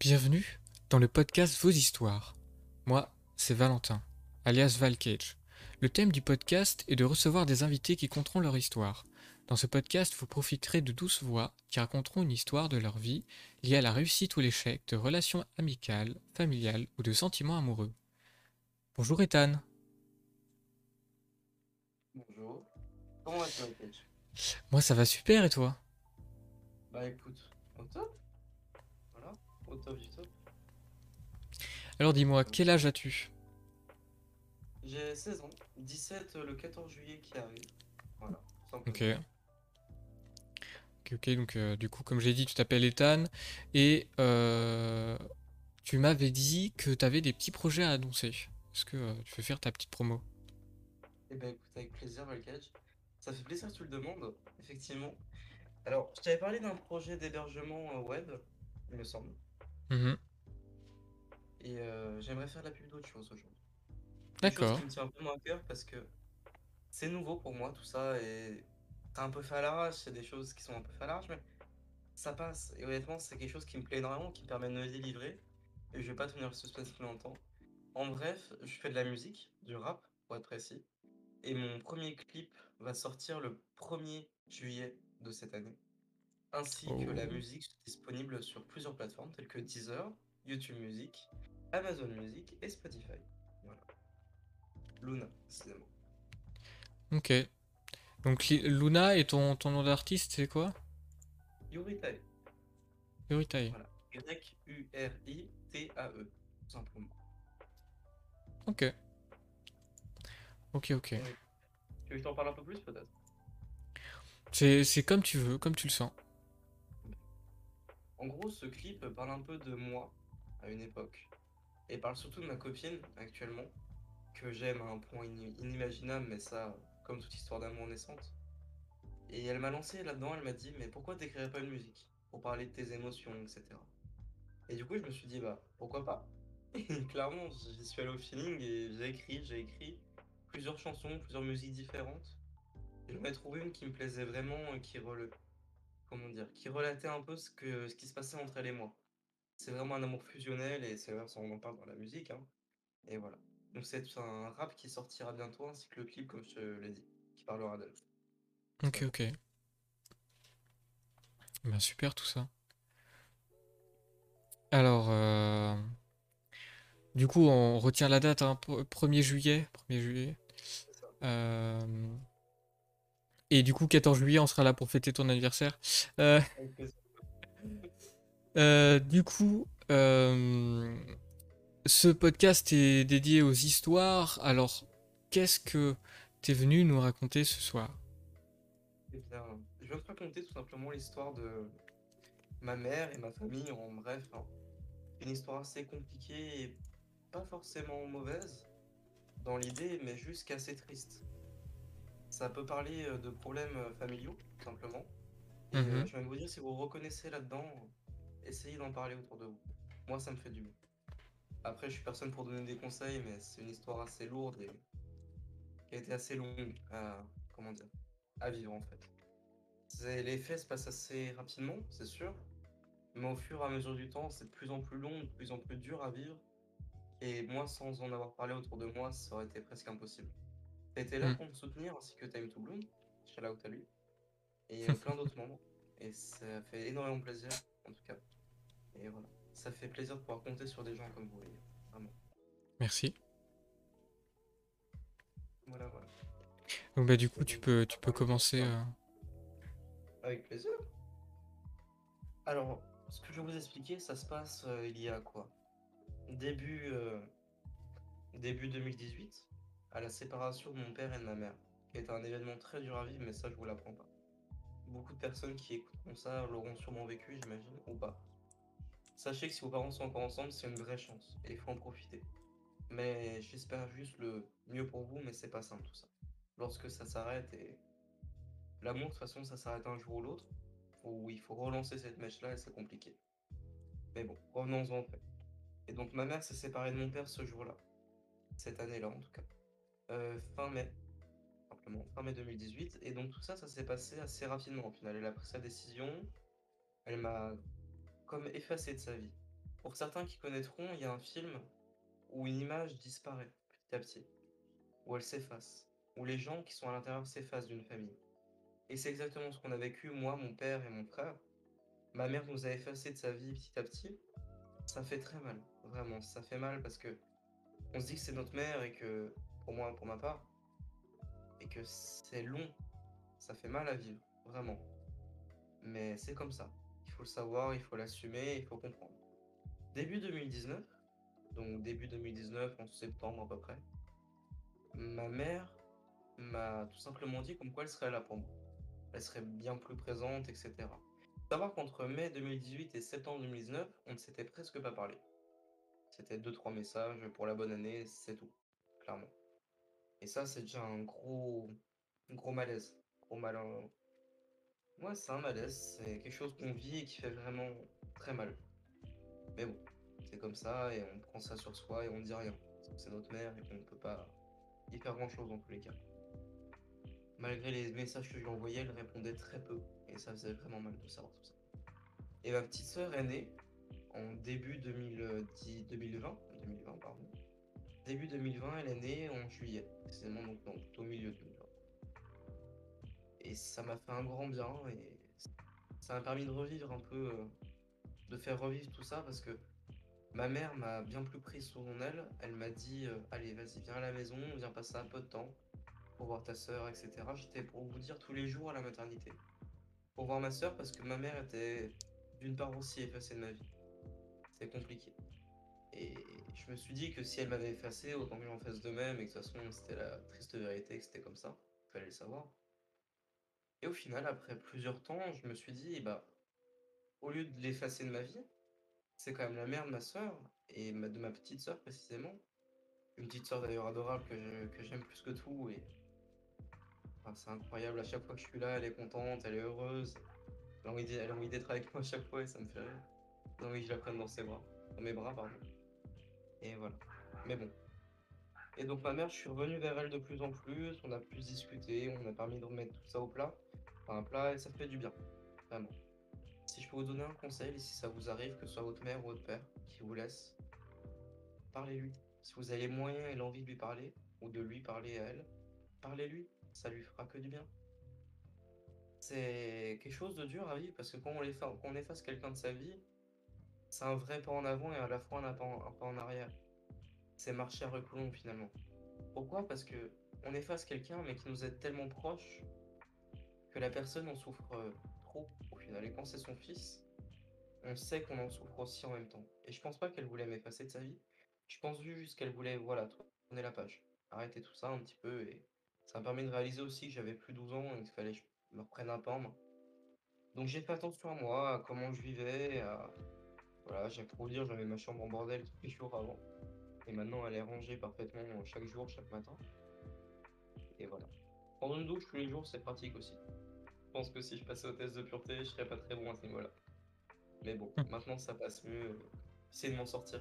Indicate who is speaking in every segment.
Speaker 1: Bienvenue dans le podcast Vos Histoires. Moi, c'est Valentin, alias Valcage. Le thème du podcast est de recevoir des invités qui conteront leur histoire. Dans ce podcast, vous profiterez de douces voix qui raconteront une histoire de leur vie liée à la réussite ou l'échec de relations amicales, familiales ou de sentiments amoureux. Bonjour Ethan.
Speaker 2: Bonjour. Comment vas-tu, Valcage
Speaker 1: Moi ça va super et toi?
Speaker 2: Bah écoute, au top au top du top.
Speaker 1: Alors dis-moi, quel âge as-tu?
Speaker 2: J'ai 16 ans, 17 le 14 juillet qui arrive. Voilà.
Speaker 1: Ok. Ok, ok, donc euh, du coup, comme j'ai dit, tu t'appelles Ethan et euh, tu m'avais dit que tu avais des petits projets à annoncer. Est-ce que euh, tu veux faire ta petite promo?
Speaker 2: Eh ben écoute, avec plaisir, Valcage. Ça fait plaisir que tu le demandes, effectivement. Alors, je t'avais parlé d'un projet d'hébergement euh, web, il me semble.
Speaker 1: Mhm.
Speaker 2: Et euh, j'aimerais faire la pub d'autre chose aujourd'hui.
Speaker 1: D'accord.
Speaker 2: qui me tient un peu moins à cœur parce que c'est nouveau pour moi tout ça et c'est un peu fait à l'arrache, c'est des choses qui sont un peu fait à l'arrache, mais ça passe. Et honnêtement, c'est quelque chose qui me plaît énormément, qui me permet de me délivrer. Et je vais pas tenir le suspense plus longtemps. En bref, je fais de la musique, du rap, pour être précis. Et mon premier clip va sortir le 1er juillet de cette année. Ainsi que la
Speaker 1: Oh.
Speaker 2: musique disponible sur plusieurs plateformes telles que Deezer, YouTube Music, Amazon Music et Spotify. Voilà. Luna, précisément.
Speaker 1: Ok. Donc Luna et ton, ton nom d'artiste, c'est quoi?
Speaker 2: Yuritai.
Speaker 1: Yuritai.
Speaker 2: Voilà. Y-U-R-I-T-A-E. Tout simplement.
Speaker 1: Ok. Ok, ok.
Speaker 2: Tu veux que je t'en parle un peu plus peut-être?
Speaker 1: C'est comme tu veux, comme tu le sens.
Speaker 2: En gros, ce clip parle un peu de moi à une époque. Et parle surtout de ma copine actuellement, que j'aime à un point ini- inimaginable, mais ça, comme toute histoire d'amour naissante. Et elle m'a lancé là-dedans, elle m'a dit, mais pourquoi t'écrirais pas une musique? Pour parler de tes émotions, etc. Et du coup, je me suis dit, bah, pourquoi pas? Et clairement, j'y suis allé au feeling et j'ai écrit, j'ai écrit plusieurs chansons, plusieurs musiques différentes. Et j'en ai trouvé une qui me plaisait vraiment, et qui rele- comment dire, qui relatait un peu ce que, ce qui se passait entre elle et moi. C'est vraiment un amour fusionnel et c'est on en parle dans la musique, hein. Et voilà. Donc c'est un rap qui sortira bientôt ainsi que le clip comme je te l'ai dit, qui parlera d'elle.
Speaker 1: Ok, ok. Ben super tout ça. Alors, euh, du coup, on retient la date, hein, pr- 1er juillet. 1er juillet. Euh, et du coup, 14 juillet, on sera là pour fêter ton anniversaire. Euh, euh, du coup, euh, ce podcast est dédié aux histoires. Alors, qu'est-ce que t'es venu nous raconter ce soir?
Speaker 2: Eh bien, je vais te raconter tout simplement l'histoire de ma mère et ma famille, en bref, hein. Une histoire assez compliquée et pas forcément mauvaise dans l'idée, mais juste qu'assez triste. Ça peut parler euh, de problèmes euh, familiaux, tout simplement. Et euh, je vais vous dire, si vous reconnaissez là-dedans, essayez d'en parler autour de vous. Moi, ça me fait du bien. Après, je suis personne pour donner des conseils, mais c'est une histoire assez lourde et qui a été assez longue à, comment dire, à vivre en fait. Les faits se passent assez rapidement, c'est sûr, mais au fur et à mesure du temps, c'est de plus en plus long, de plus en plus dur à vivre. Et moi, sans en avoir parlé autour de moi, ça aurait été presque impossible. Été là
Speaker 1: Mm.
Speaker 2: pour me soutenir, ainsi que Time to Bloom, shout out à lui, et euh, plein d'autres membres. Et ça fait énormément plaisir, en tout cas. Et voilà, ça fait plaisir de pouvoir compter sur des gens comme vous. Vraiment.
Speaker 1: Merci.
Speaker 2: Voilà, voilà.
Speaker 1: Donc bah du coup, tu peux, tu peux commencer. euh,
Speaker 2: Avec plaisir. Alors, ce que je vais vous expliquer, ça se passe euh, il y a quoi? Début, euh, début 2018, à la séparation de mon père et de ma mère, qui est un événement très dur à vivre, mais ça, je vous l'apprends pas. Beaucoup de personnes qui écouteront ça l'auront sûrement vécu, j'imagine, ou pas. Sachez que si vos parents sont encore ensemble, c'est une vraie chance, et il faut en profiter. Mais j'espère juste le mieux pour vous, mais c'est pas simple tout ça. Lorsque ça s'arrête, et l'amour, de toute façon, ça s'arrête un jour ou l'autre, où il faut relancer cette mèche-là, et c'est compliqué. Mais bon, revenons-en en fait. Et donc ma mère s'est séparée de mon père ce jour-là, cette année-là en tout cas, fin mai, simplement, fin mai 2018. Et donc tout ça, ça s'est passé assez rapidement au final. Elle a pris sa décision, elle m'a comme effacé de sa vie. Pour certains qui connaîtront, il y a un film où une image disparaît petit à petit, où elle s'efface, où les gens qui sont à l'intérieur s'effacent d'une famille. Et c'est exactement ce qu'on a vécu, moi, mon père et mon frère. Ma mère nous a effacés de sa vie petit à petit. Ça fait très mal, vraiment. Ça fait mal parce que on se dit que c'est notre mère et que, pour moi, pour ma part, et que c'est long. Ça fait mal à vivre, vraiment. Mais c'est comme ça. Il faut le savoir, il faut l'assumer, il faut comprendre. Début 2019, donc début 2019, en septembre à peu près, ma mère m'a tout simplement dit comme quoi elle serait là pour moi. Elle serait bien plus présente, etc. Savoir qu'entre mai 2018 et septembre 2019, on ne s'était presque pas parlé. C'était deux, trois messages pour la bonne année, c'est tout, clairement. Et ça, c'est déjà un gros, gros malaise. Gros malin. Ouais, c'est un malaise, c'est quelque chose qu'on vit et qui fait vraiment très mal. Mais bon, c'est comme ça et on prend ça sur soi et on dit rien. C'est notre mère et qu'on ne peut pas y faire grand chose dans tous les cas. Malgré les messages que je lui envoyais, elle répondait très peu et ça faisait vraiment mal de savoir tout ça. Et ma petite sœur est née en début 2010, 2020, 2020 pardon. Début 2020, elle est née en juillet, précisément donc, au milieu de 2020. Et ça m'a fait un grand bien et ça m'a permis de revivre un peu, euh, de faire revivre tout ça parce que ma mère m'a bien plus pris sous son aile. Elle m'a dit euh, Allez, vas-y, viens à la maison, viens passer un peu de temps pour voir ta soeur, etc. J'étais pour vous dire tous les jours à la maternité pour voir ma soeur parce que ma mère était d'une part aussi effacée de ma vie. C'est compliqué. Et je me suis dit que si elle m'avait effacé, autant que j'en fasse de même et que de toute façon c'était la triste vérité que c'était comme ça. Il fallait le savoir. Et au final, après plusieurs temps, je me suis dit, bah, au lieu de l'effacer de ma vie, c'est quand même la mère de ma soeur et de ma petite soeur précisément. Une petite soeur d'ailleurs adorable que j'aime plus que tout et c'est incroyable. À chaque fois que je suis là, elle est contente, elle est heureuse. Elle a envie d'être avec moi à chaque fois et ça me fait rire. Elle envie que je la prenne dans ses bras, dans mes bras pardon. Et voilà. Mais bon. Et donc ma mère, je suis revenu vers elle de plus en plus, on a plus discuté, on a permis de remettre tout ça au plat, enfin un plat et ça fait du bien, vraiment. Si je peux vous donner un conseil, si ça vous arrive, que ce soit votre mère ou votre père qui vous laisse, parlez-lui. Si vous avez les moyens et l'envie de lui parler, ou de lui parler à elle, parlez-lui, ça lui fera que du bien. C'est quelque chose de dur à vivre parce que quand on efface quelqu'un de sa vie, c'est un vrai pas en avant et à la fois un pas en arrière c'est marcher à reculons finalement. Pourquoi? Parce que on efface quelqu'un mais qui nous est tellement proche que la personne en souffre euh, trop au final. Et quand c'est son fils, on sait qu'on en souffre aussi en même temps. Et je pense pas qu'elle voulait m'effacer de sa vie. Je pense juste qu'elle voulait, voilà, tourner la page. Arrêter tout ça un petit peu. Et ça m'a permis de réaliser aussi que j'avais plus 12 ans et qu'il fallait que je me reprenne un peu en main. Donc j'ai fait attention à moi, à comment je vivais, à... Voilà, j'ai pour dire, j'avais ma chambre en bordel tous les jours avant. Et maintenant, elle est rangée parfaitement chaque jour, chaque matin. Et voilà. Prendre une douche tous les jours, c'est pratique aussi. Je pense que si je passais au test de pureté, je serais pas très bon à ce niveau-là. Mais bon, hum. maintenant ça passe mieux. J'essaie de m'en sortir.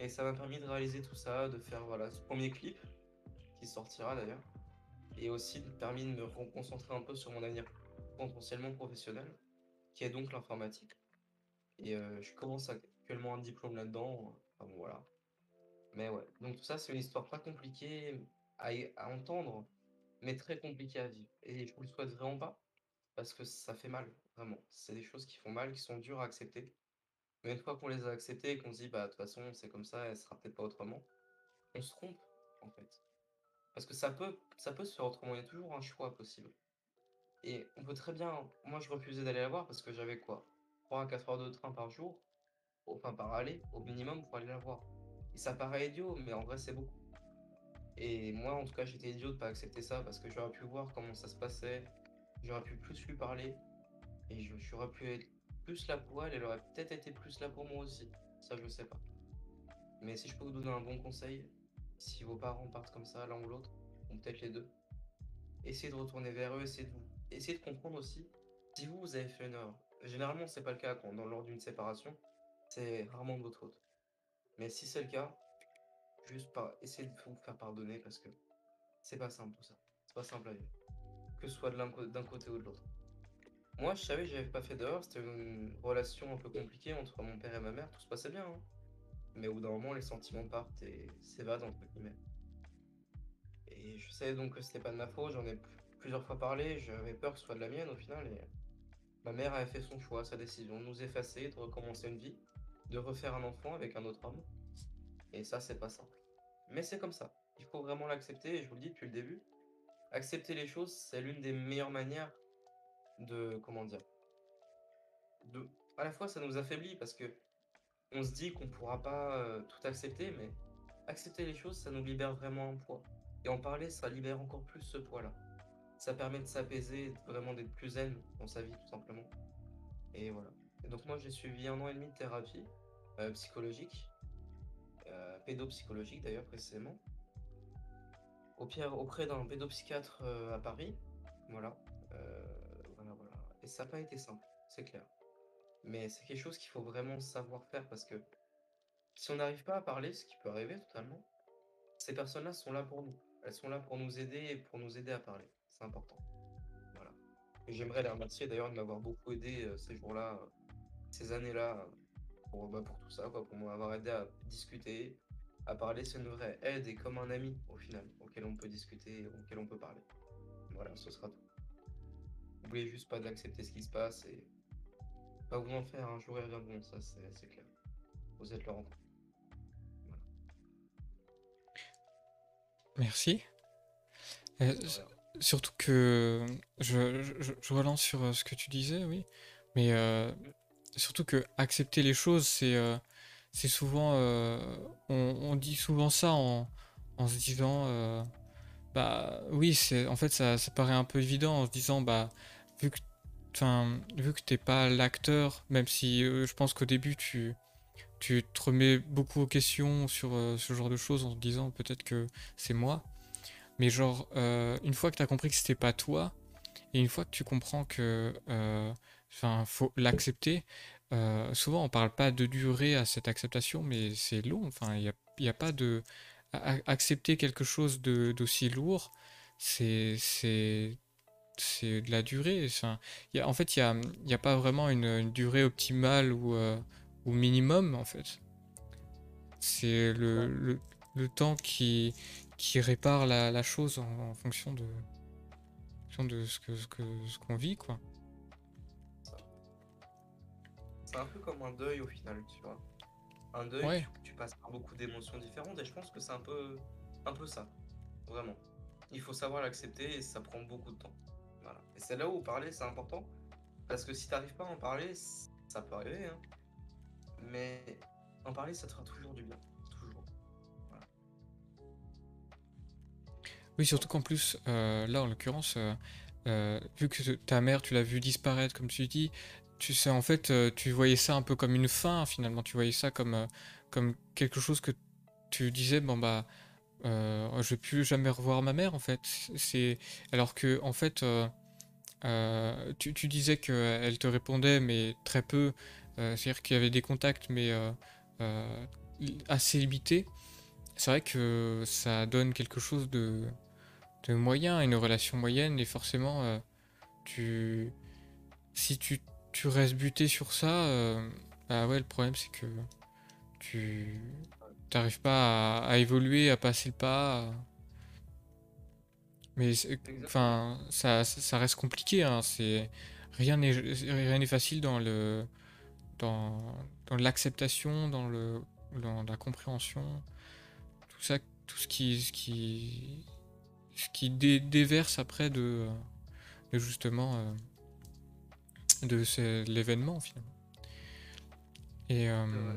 Speaker 2: Et ça m'a permis de réaliser tout ça, de faire voilà, ce premier clip, qui sortira d'ailleurs. Et aussi de permis de me concentrer un peu sur mon avenir potentiellement professionnel, qui est donc l'informatique. Et euh, je commence actuellement un diplôme là-dedans. Enfin bon, voilà. Mais ouais, donc tout ça, c'est une histoire pas compliquée à, entendre, mais très compliquée à vivre. Et je vous le souhaite vraiment pas, parce que ça fait mal, vraiment. C'est des choses qui font mal, qui sont dures à accepter. Mais une fois qu'on les a acceptées et qu'on se dit, bah, de toute façon, c'est comme ça, elle sera peut-être pas autrement, on se trompe, en fait. Parce que ça peut, ça peut se faire autrement, il y a toujours un choix possible. Et on peut très bien, moi je refusais d'aller la voir parce que j'avais quoi? 3 à 4 heures de train par jour, enfin par aller, au minimum pour aller la voir. Et ça paraît idiot, mais en vrai, c'est beaucoup. Et moi, en tout cas, j'étais idiot de pas accepter ça parce que j'aurais pu voir comment ça se passait, j'aurais pu plus lui parler, et j'aurais pu être plus là pour elle, elle aurait peut-être été plus là pour moi aussi. Ça, je sais pas. Mais si je peux vous donner un bon conseil, si vos parents partent comme ça, l'un ou l'autre, ou peut-être les deux, essayez de retourner vers eux, essayez de, de comprendre aussi si vous, vous avez fait une erreur. Généralement, c'est pas le cas dans, lors d'une séparation, c'est rarement de votre faute. Mais si c'est le cas, juste pas essayez de vous faire pardonner parce que c'est pas simple tout ça. C'est pas simple à vivre. Que ce soit d'un côté ou de l'autre. Moi, je savais que j'avais pas fait d'erreur, c'était une relation un peu compliquée entre mon père et ma mère, tout se passait bien, hein. Mais au bout d'un moment, les sentiments partent et s'évadent, entre guillemets. Et je savais donc que c'était pas de ma faute, j'en ai plusieurs fois parlé, j'avais peur que ce soit de la mienne au final, et ma mère avait fait son choix, sa décision, de nous effacer, de recommencer une vie, de refaire un enfant avec un autre homme. Et ça, c'est pas simple. Mais c'est comme ça. Il faut vraiment l'accepter, et je vous le dis depuis le début. Accepter les choses, c'est l'une des meilleures manières de, comment dire, de, à la fois ça nous affaiblit parce que on se dit qu'on pourra pas euh, tout accepter, mais accepter les choses, ça nous libère vraiment un poids. Et en parler, ça libère encore plus ce poids-là. Ça permet de s'apaiser, vraiment d'être plus zen dans sa vie, tout simplement. Et voilà. Et donc moi, j'ai suivi un an et demi de thérapie euh, psychologique, euh, pédopsychologique d'ailleurs précisément, auprès d'un pédopsychiatre euh, à Paris. Voilà. Voilà, voilà. Et ça n'a pas été simple, c'est clair. Mais c'est quelque chose qu'il faut vraiment savoir faire parce que si on n'arrive pas à parler, ce qui peut arriver totalement, ces personnes-là sont là pour nous. Elles sont là pour nous aider et pour nous aider à parler. C'est important. Voilà. Et j'aimerais les remercier d'ailleurs de m'avoir beaucoup aidé euh, ces jours-là, euh, ces années-là, euh, pour, bah, pour tout ça, quoi, pour m'avoir aidé à discuter, à parler. C'est une vraie aide et comme un ami au final, auquel on peut discuter, auquel on peut parler. Voilà, ce sera tout. N'oubliez juste pas d'accepter ce qui se passe et pas vous en faire un jour et rien de bon, ça c'est clair. Vous êtes leur enfant. Voilà.
Speaker 1: Merci. Euh. Surtout que je, je- relance sur euh, ce que tu disais, oui. Mais euh, surtout que accepter les choses, c'est euh, souvent. on, on dit souvent ça en, en se disant. bah oui, en fait ça, ça paraît un peu évident en se disant bah vu que vu que t'es pas l'acteur, même si je pense qu'au début tu tu te remets beaucoup aux questions sur ce genre de choses en te disant peut-être que c'est moi. Mais genre, euh, une fois que tu as compris que c'était pas toi, et une fois que tu comprends que, euh, enfin, faut l'accepter, euh, souvent on parle pas de durée à cette acceptation, mais c'est long. Enfin, il y a, y a pas de a- accepter quelque chose de d'aussi lourd, c'est c'est de la durée. Enfin, il y a, en fait, il y a, y a pas vraiment une, une durée optimale ou euh, ou minimum en fait. C'est le, le, le temps qui, qui répare la, la chose en, en fonction de, en fonction de ce que, ce que, ce qu'on vit, quoi.
Speaker 2: C'est un peu comme un deuil au final, tu vois. Un deuil,
Speaker 1: Ouais,
Speaker 2: tu, tu passes par beaucoup d'émotions différentes et je pense que c'est un peu, un peu ça, vraiment. Il faut savoir l'accepter et ça prend beaucoup de temps. Voilà. Et c'est là où parler c'est important parce que si t'arrives pas à en parler, ça peut arriver, hein. Mais en parler, ça te fera toujours du bien,
Speaker 1: oui, surtout qu'en plus, euh, là, en l'occurrence, euh, euh, vu que ta mère, tu l'as vu disparaître, comme tu dis, tu sais, en fait, tu voyais ça un peu comme une fin, finalement. Tu voyais ça comme, comme quelque chose que tu disais, bon, bah, je vais plus jamais revoir ma mère, en fait. C'est, alors que, en fait, tu, tu disais qu'elle te répondait, mais très peu. C'est-à-dire qu'il y avait des contacts, mais assez limités. C'est vrai que ça donne quelque chose de, de moyen, une relation moyenne, et forcément, euh, tu, si tu, tu restes buté sur ça, euh, bah ouais, le problème c'est que tu t'arrives pas à, à évoluer, à passer le pas. à- mais enfin, ça, ça ça reste compliqué, hein, c'est rien n'est rien n'est facile dans le dans, dans l'acceptation, dans le dans la compréhension, tout ça, tout ce qui ce qui ce qui dé- déverse après de, de justement euh, de l'événement finalement. Et euh,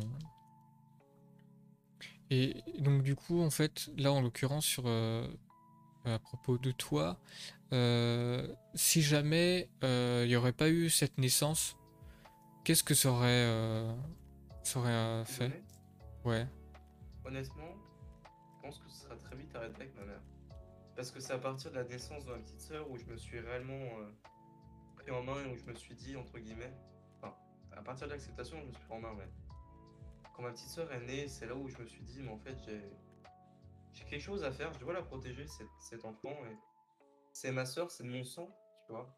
Speaker 1: et donc du coup en fait là en l'occurrence sur euh, à propos de toi, si jamais il n'y aurait pas eu cette naissance, qu'est-ce que ça aurait, ça aurait fait? Ouais.
Speaker 2: honnêtement, je pense que ce sera très vite arrêté avec ma mère. Parce que c'est à partir de la naissance de ma petite sœur où je me suis réellement euh, pris en main et où je me suis dit, entre guillemets, enfin, à partir de l'acceptation, je me suis pris en main, ouais. Quand ma petite sœur est née, c'est là où je me suis dit, mais en fait, j'ai j'ai quelque chose à faire, je dois la protéger, cette, cet enfant, et c'est ma sœur, c'est de mon sang, tu vois.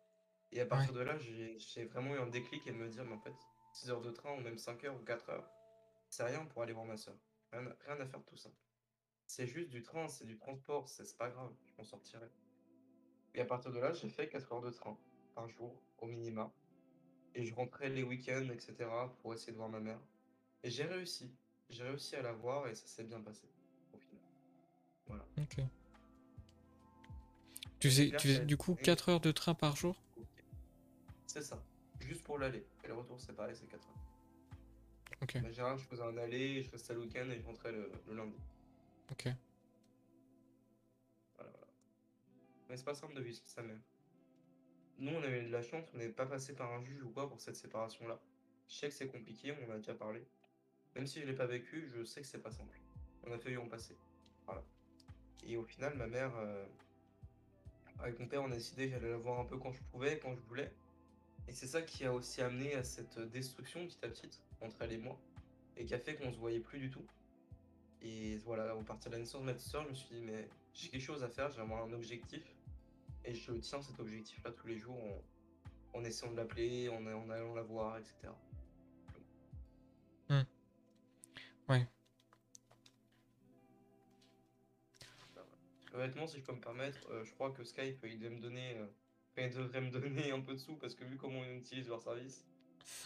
Speaker 2: Et à partir de là, j'ai j'ai vraiment eu un déclic et de me dire, mais en fait, 6 heures de train ou même 5 heures ou 4 heures, c'est rien pour aller voir ma soeur. Rien, à- rien à faire de tout ça. C'est juste du train, c'est du transport, c'est pas grave, je m'en sortirai. Et à partir de là, j'ai fait 4 heures de train par jour au minima. Et je rentrais les week-ends, etc. pour essayer de voir ma mère. Et j'ai réussi. J'ai réussi à la voir et ça s'est bien passé au final. Voilà.
Speaker 1: Ok. Tu faisais, tu du coup 4 heures de train par jour?
Speaker 2: C'est ça. Juste pour l'aller. Et le retour, c'est pareil, c'est 4 heures.
Speaker 1: Ok,
Speaker 2: En général, je faisais un aller, je restais le week-end et je rentrais le, le lundi.
Speaker 1: Ok.
Speaker 2: Voilà. Mais c'est pas simple de vivre sa mère. Nous, on avait de la chance, on n'est pas passé par un juge ou quoi pour cette séparation-là. Je sais que c'est compliqué, on en a déjà parlé. Même si je l'ai pas vécu, je sais que c'est pas simple. On a failli en passer. Voilà. Et au final, ma mère, euh, avec mon père, on a décidé que j'allais la voir un peu quand je pouvais, quand je voulais. Et c'est ça qui a aussi amené à cette destruction petit à petit entre elle et moi. Et qui a fait qu'on se voyait plus du tout. Et voilà, au partir de la naissance de ma soeur, je me suis dit, mais j'ai quelque chose à faire, j'ai vraiment un objectif. Et je tiens cet objectif-là tous les jours en, en essayant de l'appeler, en, en allant la voir, etc.
Speaker 1: Ouais.
Speaker 2: Honnêtement, si je peux me permettre, euh, je crois que Skype, il devait me donner, euh, il devrait me donner un peu de sous parce que vu comment on utilise leur service.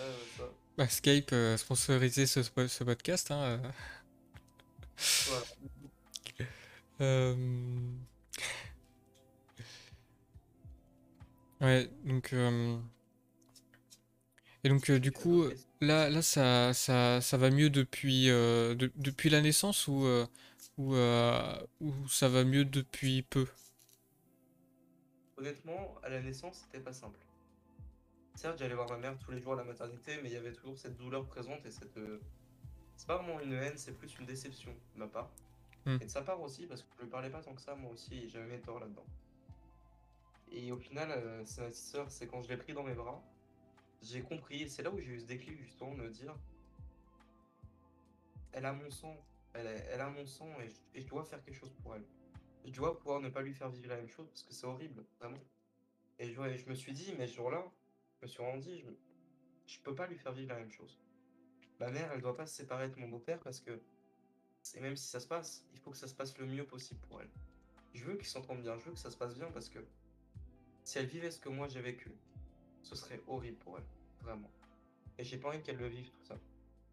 Speaker 2: Ouais, ouais, ça.
Speaker 1: Bah, Skype euh, sponsorisé ce, podcast, hein. euh. Euh, Ouais, donc euh, et donc euh, du coup là là ça ça ça va mieux depuis euh, de- depuis la naissance ou euh, ou euh, ou ça va mieux depuis peu?
Speaker 2: Honnêtement, à la naissance, c'était pas simple. Certes, j'allais voir ma mère tous les jours à la maternité, mais il y avait toujours cette douleur présente et cette. euh, C'est pas vraiment une haine, c'est plus une déception de ma part.
Speaker 1: Hmm.
Speaker 2: Et de sa part aussi, parce que je lui parlais pas tant que ça, moi aussi, et j'avais mes torts là-dedans. Et au final, euh, c'est ma sœur, c'est quand je l'ai pris dans mes bras, j'ai compris, c'est là où j'ai eu ce déclic justement de me dire elle a mon sang, elle a, elle a mon sang, et je, et je dois faire quelque chose pour elle. Je dois pouvoir ne pas lui faire vivre la même chose, parce que c'est horrible, vraiment. Et je, je me suis dit, mais ce jour-là, je me suis rendu, je, peux pas lui faire vivre la même chose. Ma mère, elle doit pas se séparer de mon beau-père parce que, et même si ça se passe, il faut que ça se passe le mieux possible pour elle. Je veux qu'ils s'entendent bien, je veux que ça se passe bien parce que si elle vivait ce que moi j'ai vécu, ce serait horrible pour elle, vraiment. Et j'ai pas envie qu'elle le vive tout ça.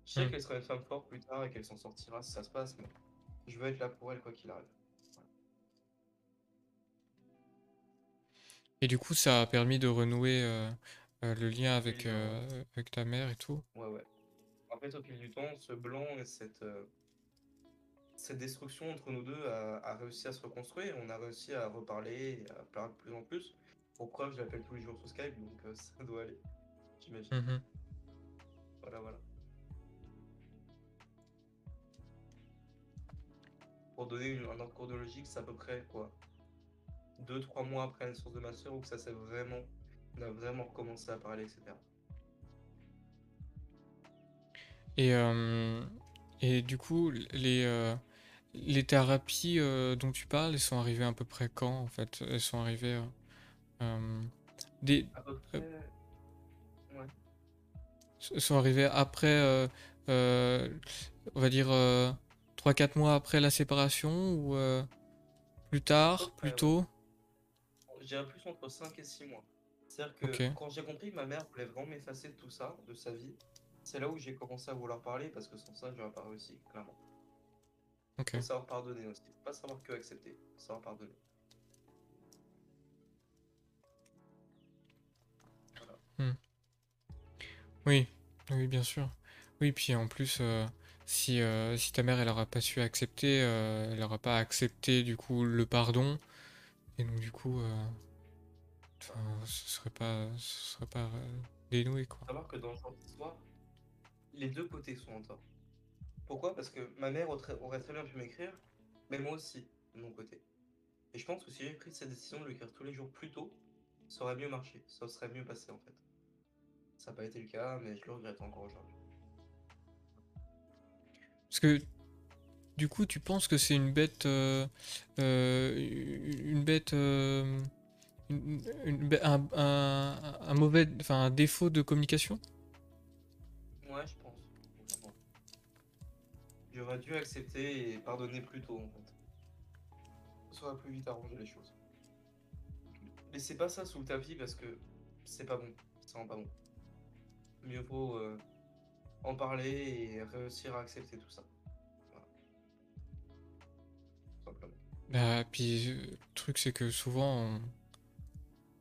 Speaker 2: Je sais
Speaker 1: Hmm.
Speaker 2: qu'elle sera une femme forte plus tard et qu'elle s'en sortira si ça se passe, mais je veux être là pour elle quoi qu'il arrive.
Speaker 1: Et du coup ça a permis de renouer euh, euh, le lien avec euh, avec ta mère et tout.
Speaker 2: Ouais, ouais. En fait, au fil du temps, ce blanc et cette, euh, cette destruction entre nous deux a, a réussi à se reconstruire. On a réussi à reparler et à parler de plus en plus. Pour preuve, je l'appelle tous les jours sur Skype, donc ça doit aller. J'imagine.
Speaker 1: Mhm.
Speaker 2: Voilà, voilà. Pour donner une- un ordre chronologique, c'est à peu près quoi 2-3 mois après la naissance de ma soeur où que ça s'est vraiment. On a vraiment recommencé à parler, etc.
Speaker 1: Et euh, et du coup les euh, les thérapies euh, dont tu parles, elles sont arrivées à peu près quand en fait? Elles sont arrivées des
Speaker 2: À peu près. Ouais.
Speaker 1: sont arrivées après, on va dire, 3-4 mois après la séparation ou plus tard, plus
Speaker 2: ouais.
Speaker 1: tôt?
Speaker 2: Je dirais plus entre 5 et 6 mois. C'est-à-dire que quand j'ai compris que ma mère voulait vraiment m'effacer de tout ça, de sa vie, c'est là où j'ai commencé à vouloir parler parce que sans ça, j'aurais pas réussi, clairement.
Speaker 1: Ok.
Speaker 2: Faut savoir pardonner aussi. Faut pas savoir que accepter, faut savoir pardonner.
Speaker 1: Oui, oui, bien sûr. Oui, puis en plus, euh, si, euh, si ta mère, elle aura pas su accepter, euh, elle aura pas accepté du coup le pardon, et donc du coup, euh, enfin, ce serait pas, ce serait pas euh, dénoué, quoi.
Speaker 2: Faut savoir que dans ce genre d'histoire, les deux côtés sont en tort. Pourquoi? Parce que ma mère aurait aurait très bien pu m'écrire, mais moi aussi, de mon côté. Et je pense que si j'avais pris cette décision de lui écrire tous les jours plus tôt, ça aurait mieux marché, ça serait mieux passé en fait. Ça n'a pas été le cas, mais je le regrette encore aujourd'hui.
Speaker 1: Parce que du coup, tu penses que c'est une bête, euh, euh, une bête, euh, une- une- un, un- un mauvais, enfin un défaut de communication?
Speaker 2: Ouais, je pense. J'aurais dû accepter et pardonner plus tôt, en fait. Ça aurait plus vite arrangé les choses. Laissez pas ça sous le tapis parce que c'est pas bon. Ça rend pas bon. Mieux vaut euh, en parler et réussir à accepter tout ça. Voilà. Tout simplement.
Speaker 1: Bah, puis euh, le truc c'est que souvent on,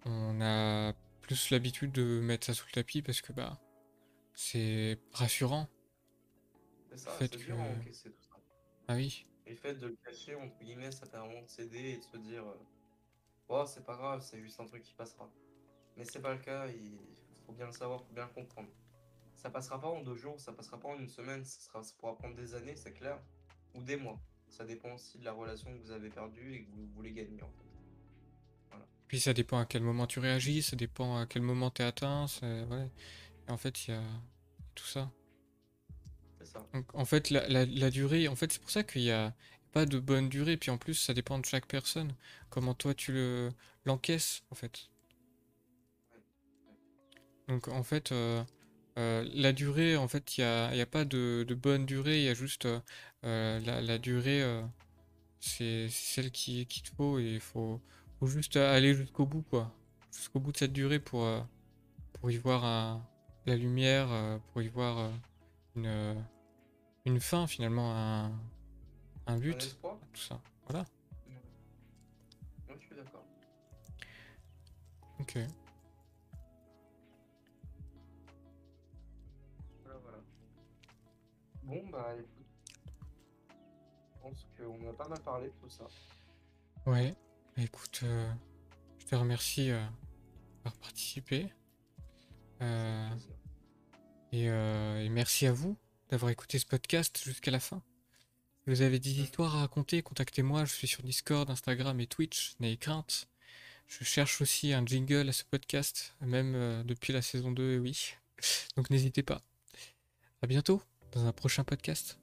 Speaker 1: on a plus l'habitude de mettre ça sous le tapis parce que bah c'est rassurant.
Speaker 2: C'est ça,
Speaker 1: fait que-
Speaker 2: tout ça.
Speaker 1: Ah oui.
Speaker 2: Et le fait de le cacher, entre guillemets, ça permet de s'aider et de se dire euh, Oh, c'est pas grave, c'est juste un truc qui passera. Mais c'est pas le cas, il faut bien le savoir, faut bien le comprendre. Ça passera pas en deux jours, ça passera pas en une semaine, ça, sera, ça pourra prendre des années, c'est clair, ou des mois. Ça dépend aussi de la relation que vous avez perdue et que vous voulez gagner en fait.
Speaker 1: Puis ça dépend à quel moment tu réagis, ça dépend à quel moment t'es atteint, c'est- ouais. Et en fait il y a tout ça. Donc, en fait, la, la- la durée, en fait, c'est pour ça qu'il n'y a pas de bonne durée. Puis en plus, ça dépend de chaque personne. Comment toi, tu le l'encaisses, en fait. Donc, en fait, euh, euh, la durée, en fait, il n'y a, y a pas de, de bonne durée. Il y a juste euh, la, la durée, c'est celle qui, qu'il te faut. Et il faut, faut juste aller jusqu'au bout, quoi. Jusqu'au bout de cette durée pour, euh, pour y voir un- la lumière, euh, pour y voir euh, une, euh, une fin finalement, un, un but, tout ça. Voilà.
Speaker 2: Je suis d'accord.
Speaker 1: Ok.
Speaker 2: Voilà, voilà. Bon, bah écoute. Je pense qu'on a pas mal parlé de tout ça.
Speaker 1: Ouais. Bah, écoute, euh, je te remercie euh, d'avoir participé. Euh, et, et merci à vous d'avoir écouté ce podcast jusqu'à la fin. Si vous avez des histoires à raconter, contactez-moi. Je suis sur Discord, Instagram et Twitch. N'ayez crainte. Je cherche aussi un jingle à ce podcast, même depuis la saison 2, oui. Donc n'hésitez pas. À bientôt dans un prochain podcast.